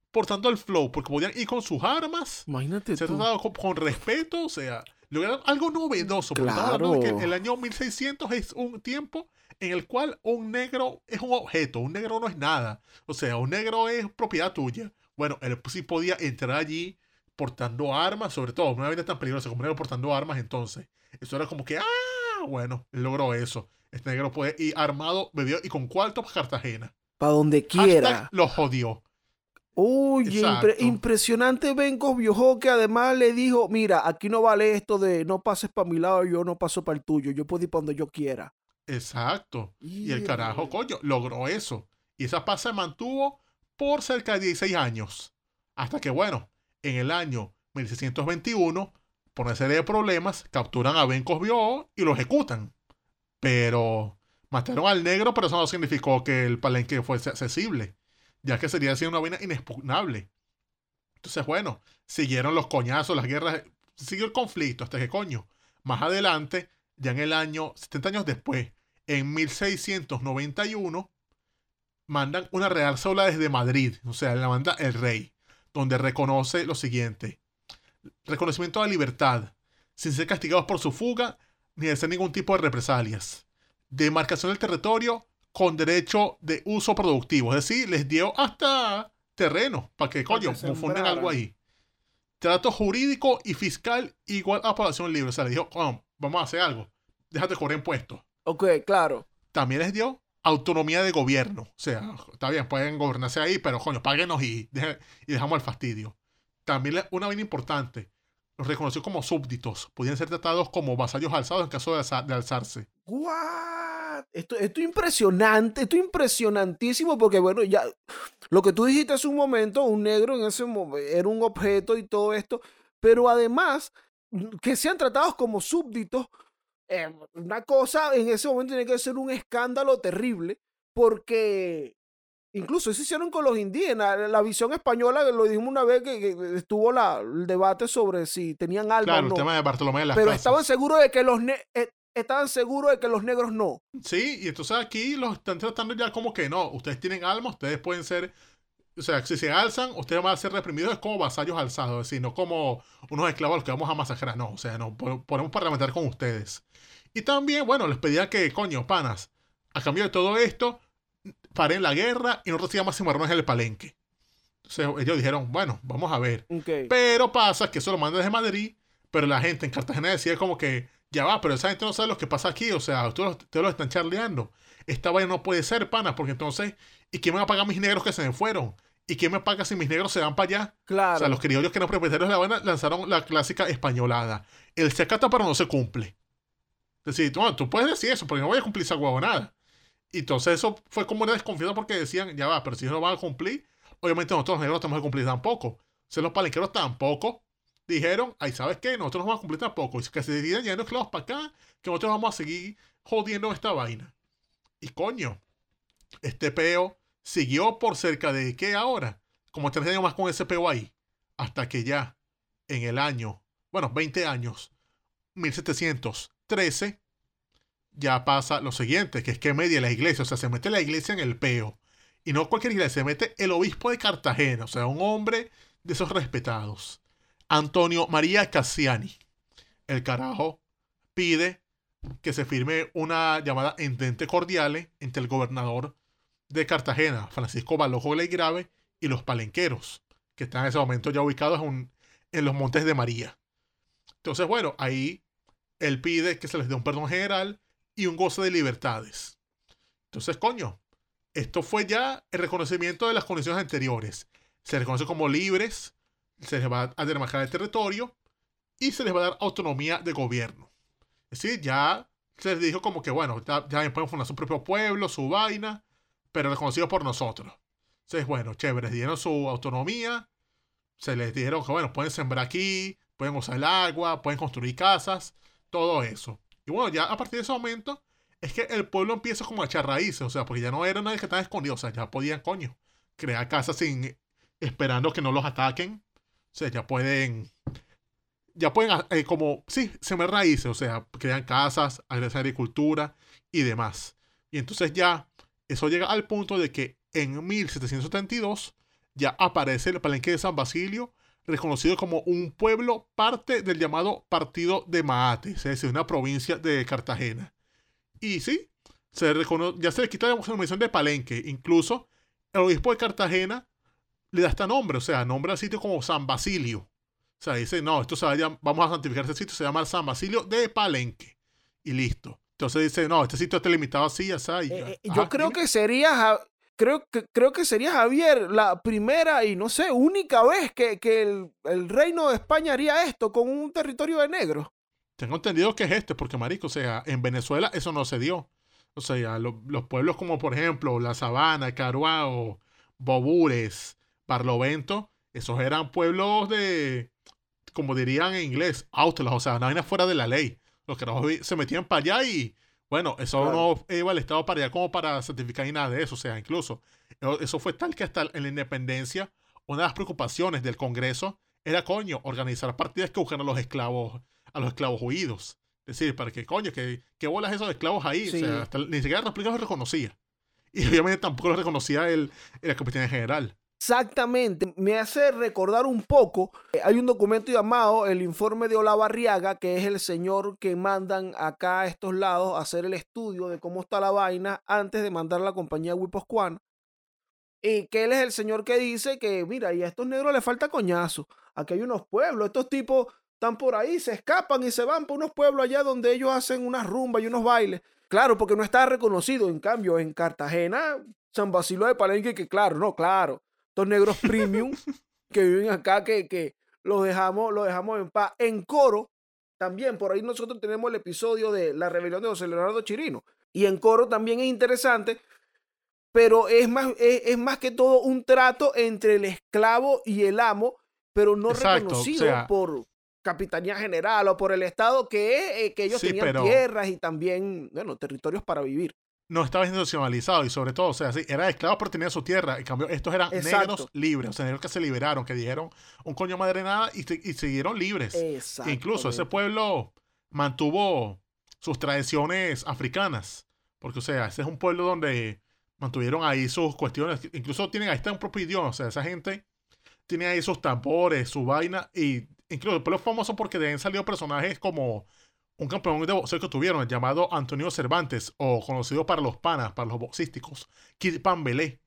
portando el flow, porque podían ir con sus armas. Imagínate. Se trataba con, con respeto, o sea, lograron algo novedoso. Porque estamos hablando de que el año 1600 es un tiempo en el cual un negro es un objeto, un negro no es nada. O sea, un negro es propiedad tuya. Bueno, él sí podía entrar allí portando armas, sobre todo, una vez tan peligrosa como negro portando armas, entonces. Eso era como que, ah, bueno, él logró eso. Este negro puede ir armado, bebido y con cuarto para Cartagena. Para donde quiera. Hashtag lo jodió. Uy, impre impresionante Benko Viejo que además le dijo, mira, aquí no vale esto de no pases para mi lado, yo no paso para el tuyo, yo puedo ir para donde yo quiera. Exacto. Y el carajo, coño, logró eso. Y esa paz se mantuvo por cerca de 16 años. Hasta que, bueno, en el año 1621, por una serie de problemas, capturan a Ben Cosbió y lo ejecutan. Pero mataron al negro, pero eso no significó que el palenque fuese accesible, ya que sería así una vaina inexpugnable. Entonces, bueno, siguieron los coñazos, las guerras, siguió el conflicto, hasta que coño, más adelante, ya en el año, 70 años después, en 1691, mandan una real sola desde Madrid, o sea, la manda el rey, donde reconoce lo siguiente. Reconocimiento de la libertad, sin ser castigados por su fuga, ni de hacer ningún tipo de represalias. Demarcación del territorio con derecho de uso productivo, es decir, les dio hasta terreno para que, coño, funden algo ahí. Trato jurídico y fiscal igual a población libre. O sea, le dijo, vamos a hacer algo. Déjate cobrar impuestos. Ok, claro. También les dio autonomía de gobierno. O sea, está bien, pueden gobernarse ahí, pero coño, páguenos y, y dejamos el fastidio. También una bien importante, los reconoció como súbditos. Podían ser tratados como vasallos alzados en caso de, alzarse. ¿What? Esto, esto es impresionante, esto es impresionantísimo porque, bueno, ya lo que tú dijiste hace un momento, un negro en ese momento era un objeto y todo esto, pero además que sean tratados como súbditos eh, una cosa en ese momento tiene que ser un escándalo terrible porque incluso eso hicieron con los indígenas. La visión española, lo dijimos una vez que, estuvo la, el debate sobre si tenían algo claro, o no. el tema de Bartolomé de las Pero estaban seguros de que los eh, estaban seguros de que los negros no. Sí, y entonces aquí los están tratando ya como que no, ustedes tienen alma, ustedes pueden ser o sea, si se alzan, ustedes van a ser reprimidos como vasallos alzados, es decir, no como unos esclavos a los que vamos a masacrar, no, o sea, no podemos parlamentar con ustedes. Y también, bueno, les pedía que, coño, panas, a cambio de todo esto, paren la guerra y no reciban más cimarrones en el palenque. Entonces ellos dijeron, bueno, vamos a ver. Pero pasa que eso lo mandan desde Madrid, pero la gente en Cartagena decía como que, ya va, pero esa gente no sabe lo que pasa aquí, o sea, ustedes, lo están charleando. Esta vaina no puede ser, panas, porque entonces, ¿y quién me va a pagar mis negros que se me fueron? ¿Y quién me paga si mis negros se van para allá? Claro. O sea, los criollos que eran propietarios de la vaina lanzaron la clásica españolada. El se acata pero no se cumple. Es decir, bueno, tú puedes decir eso, porque no voy a cumplir esa nada. Y entonces eso fue como una desconfianza porque decían, ya va, pero si no van a cumplir, obviamente nosotros los negros tenemos que cumplir tampoco. Sea, los palenqueros tampoco dijeron, ay, ¿sabes qué? Nosotros no vamos a cumplir tampoco. Y que se decidan yendo esclavos para acá, que nosotros vamos a seguir jodiendo esta vaina. Y coño, este peo siguió por cerca de qué ahora? Como tres años más con ese peo ahí. Hasta que ya, en el año, bueno, 20 años, 1713, ya pasa lo siguiente, que es que media la iglesia, o sea, se mete la iglesia en el peo. Y no cualquier iglesia, se mete el obispo de Cartagena, o sea, un hombre de esos respetados. Antonio María Cassiani. El carajo pide que se firme una llamada entente cordiale entre el gobernador de Cartagena, Francisco Balojo Grave, y los palenqueros, que están en ese momento ya ubicados en, en los Montes de María. Entonces, bueno, ahí él pide que se les dé un perdón general y un goce de libertades. Entonces, coño, esto fue ya el reconocimiento de las condiciones anteriores. Se reconoce como libres, se les va a demarcar el territorio y se les va a dar autonomía de gobierno. Es decir, ya se les dijo como que, bueno, ya, pueden fundar su propio pueblo, su vaina, pero reconocido por nosotros. Entonces, bueno, chévere, dieron su autonomía, se les dijeron que, bueno, pueden sembrar aquí, pueden usar el agua, pueden construir casas, todo eso. Y bueno, ya a partir de ese momento es que el pueblo empieza como a echar raíces, o sea, porque ya no era nadie que estaba escondido, o sea, ya podían, coño, crear casas sin esperando que no los ataquen. O sea, ya pueden ya pueden, eh, como, sí, sembrar raíces, o sea, crean casas, agregar agricultura y demás. Y entonces ya eso llega al punto de que en 1772 ya aparece el palenque de San Basilio, reconocido como un pueblo parte del llamado Partido de Maate, es decir, una provincia de Cartagena. Y sí, se ya se le quita la denominación de palenque. Incluso el obispo de Cartagena le da este nombre, o sea, nombra al sitio como San Basilio. O sea, dice, no, esto se vaya, vamos a santificar este sitio, se llama San Basilio de Palenque. Y listo. Entonces dice, no, este sitio está limitado así, así. Eh, eh, yo creo que sería, creo que, creo que sería Javier la primera y no sé, única vez que, el, reino de España haría esto con un territorio de negros. Tengo entendido que es este, porque marico, o sea, en Venezuela eso no se dio. O sea, los pueblos como por ejemplo La Sabana, Caruao, Bobures, Barlovento, esos eran pueblos de, como dirían en inglés, outlaws, o sea, vaina fuera de la ley. Los que se metían para allá y, bueno, eso no iba al Estado para allá como para certificar ni nada de eso. O sea, incluso, eso fue tal que hasta en la independencia, una de las preocupaciones del Congreso era, coño, organizar partidas que buscaran a los esclavos, a los esclavos huidos. Es decir, para que, coño, que, que bolas esos esclavos ahí. O sea, ni siquiera la República los reconocía. Y obviamente tampoco los reconocía el, el capitán general. Exactamente, me hace recordar un poco, eh, hay un documento llamado el informe de Olavarriaga, que es el señor que mandan acá a estos lados a hacer el estudio de cómo está la vaina antes de mandar a la compañía Wiposcuana. Y que él es el señor que dice que, mira, y a estos negros les falta coñazo. Aquí hay unos pueblos, estos tipos están por ahí, se escapan y se van por unos pueblos allá donde ellos hacen unas rumbas y unos bailes. Claro, porque no está reconocido. En cambio, en Cartagena, San Basilio de Palenque, que claro, no, claro estos negros premium que viven acá, que, que los, dejamos, los dejamos en paz. En coro, también por ahí nosotros tenemos el episodio de la rebelión de José Leonardo Chirino. Y en coro también es interesante, pero es más, es, más que todo un trato entre el esclavo y el amo, pero no reconocido por Capitanía General o por el Estado, que, eh, que ellos tenían tierras y también, bueno, territorios para vivir no estaba institucionalizado y sobre todo, o sea, sí, era esclavo pero tenía su tierra. En cambio, estos eran negros libres, o sea, negros que se liberaron, que dijeron un coño madre nada y, y siguieron libres. incluso ese pueblo mantuvo sus tradiciones africanas, porque, o sea, ese es un pueblo donde mantuvieron ahí sus cuestiones, incluso tienen ahí está un propio idioma, o sea, esa gente tiene ahí sus tambores, su vaina, y incluso el pueblo es famoso porque de ahí han salido personajes como un campeón de boxeo que tuvieron, llamado Antonio Cervantes, o conocido para los panas, para los boxísticos, Kid Pambelé,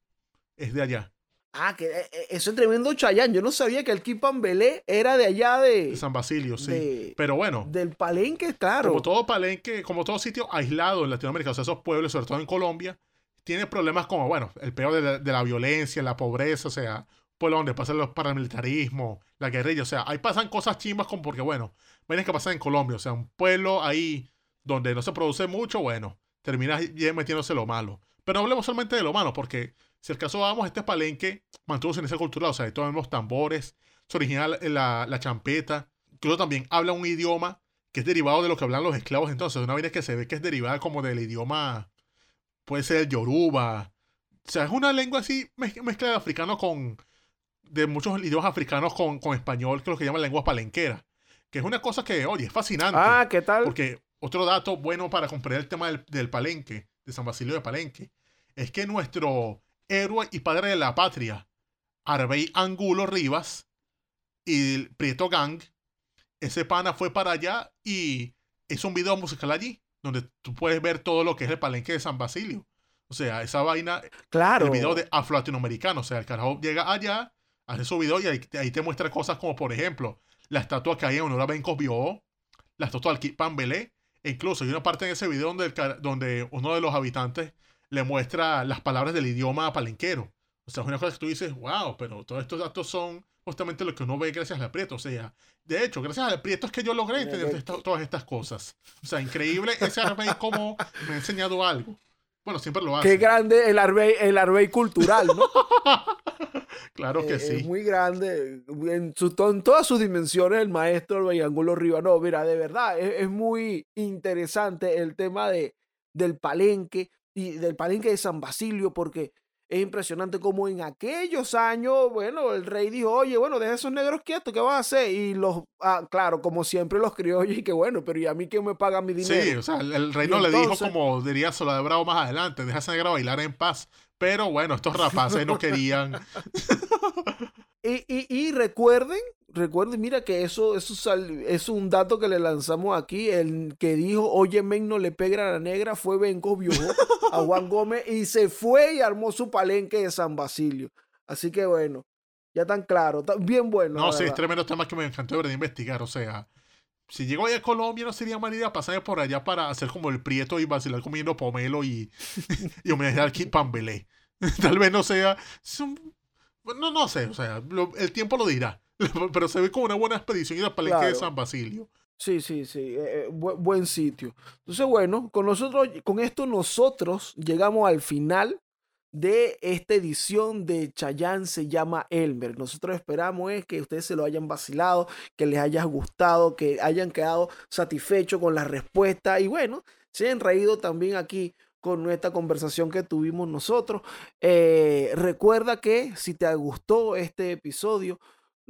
es de allá. Ah, que eh, eh, eso es tremendo Chayán. Yo no sabía que el Kid Pambelé era de allá de, San Basilio, sí. Pero bueno. Del Palenque, claro. Como todo Palenque, como todo sitio aislado en Latinoamérica, o sea, esos pueblos, sobre todo en Colombia, tiene problemas como, bueno, el peor de de la violencia, la pobreza, o sea, pueblo donde pasan los paramilitarismos, la guerrilla, o sea, ahí pasan cosas chimbas como porque, bueno, ven que pasa en Colombia, o sea, un pueblo ahí donde no se produce mucho, bueno, termina metiéndose lo malo. Pero no hablemos solamente de lo malo, porque si el caso vamos, este palenque mantuvo su inicio cultural, o sea, ahí todos los tambores, su original la, la champeta, incluso también habla un idioma que es derivado de lo que hablan los esclavos entonces, una vida que se ve que es derivada como del idioma, puede ser el yoruba, o sea, es una lengua así mezcla de africano con, de muchos idiomas africanos con, con español, que es lo que llaman lenguas palenqueras. Que es una cosa que, oye, es fascinante. Ah, ¿qué tal? Porque otro dato bueno para comprender el tema del, del palenque, de San Basilio de Palenque, es que nuestro héroe y padre de la patria, Arbey Angulo Rivas y el Prieto Gang, ese pana fue para allá y es un video musical allí, donde tú puedes ver todo lo que es el palenque de San Basilio. O sea, esa vaina. Claro. El video de afro-latinoamericano. O sea, el carajo llega allá hace su video y ahí, te muestra cosas como, por ejemplo, la estatua que hay en honor a Bencos Bio, la estatua del Pambelé, e incluso hay una parte en ese video donde, donde uno de los habitantes le muestra las palabras del idioma palenquero. O sea, es una cosa que tú dices, wow, pero todos estos datos son justamente lo que uno ve gracias al Prieto. O sea, de hecho, gracias al Prieto es que yo logré entender todas estas cosas. O sea, increíble ese Arbey como me ha enseñado algo. Bueno, siempre lo hace. Qué grande el Arbey, el Arbey cultural, ¿no? (laughs) claro que eh, sí. Es muy grande. En, su, todas sus dimensiones, el maestro Arbey Angulo Riva. No, mira, de verdad, es, muy interesante el tema de, del palenque y del palenque de San Basilio, porque es impresionante como en aquellos años, bueno, el rey dijo, oye, bueno, deja esos negros quietos, ¿qué vas a hacer? Y los, ah, claro, como siempre los criollos, y que bueno, pero ¿y a mí quién me paga mi dinero? Sí, o sea, el, rey no le dijo como diría Sola de Bravo más adelante, deja a ese negro bailar en paz. Pero bueno, estos rapaces no (laughs) querían. y, y, y recuerden recuerden, mira que eso, eso es un dato que le lanzamos aquí. El que dijo, oye, men, no le pega a la negra, fue Benco a Juan (laughs) Gómez y se fue y armó su palenque de San Basilio. Así que bueno, ya tan claro, bien bueno. No, sí, es tremendo tema que me encantó de investigar. O sea, si llego allá a Colombia, no sería mala idea pasarme por allá para hacer como el prieto y vacilar comiendo pomelo y, (laughs) (laughs) y homenajear al Kid Pambelé. Tal vez no sea. No, no sé, o sea, el tiempo lo dirá. (laughs) Pero se ve como una buena expedición y la palenque de San Basilio. Sí, sí, sí, eh, eh, buen sitio. Entonces, bueno, con nosotros, con esto nosotros llegamos al final de esta edición de Chayán se llama Elmer. Nosotros esperamos es que ustedes se lo hayan vacilado, que les haya gustado, que hayan quedado satisfechos con la respuesta y bueno, se hayan reído también aquí con nuestra conversación que tuvimos nosotros. Eh, recuerda que si te gustó este episodio,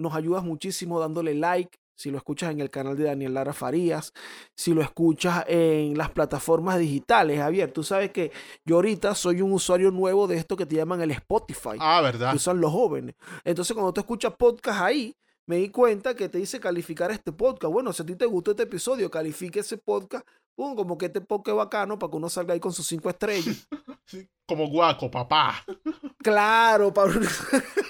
nos ayudas muchísimo dándole like. Si lo escuchas en el canal de Daniel Lara Farías, si lo escuchas en las plataformas digitales, Javier, tú sabes que yo ahorita soy un usuario nuevo de esto que te llaman el Spotify. Ah, ¿verdad? Que usan los jóvenes. Entonces, cuando tú escuchas podcast ahí, me di cuenta que te dice calificar este podcast. Bueno, si a ti te gustó este episodio, califique ese podcast. Pum, como que este podcast bacano para que uno salga ahí con sus cinco estrellas. (laughs) como guaco, papá. Claro, para (laughs)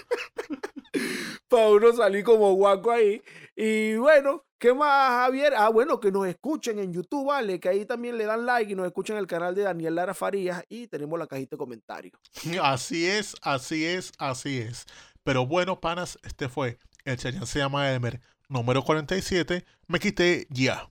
para uno salir como guaco ahí. Y bueno, ¿qué más, Javier? Ah, bueno, que nos escuchen en YouTube, ¿vale? Que ahí también le dan like y nos escuchen en el canal de Daniel Lara Farías y tenemos la cajita de comentarios. (laughs) Así es, así es, así es. Pero bueno, panas, este fue el Chayan se llama Elmer número 47. Me quité ya.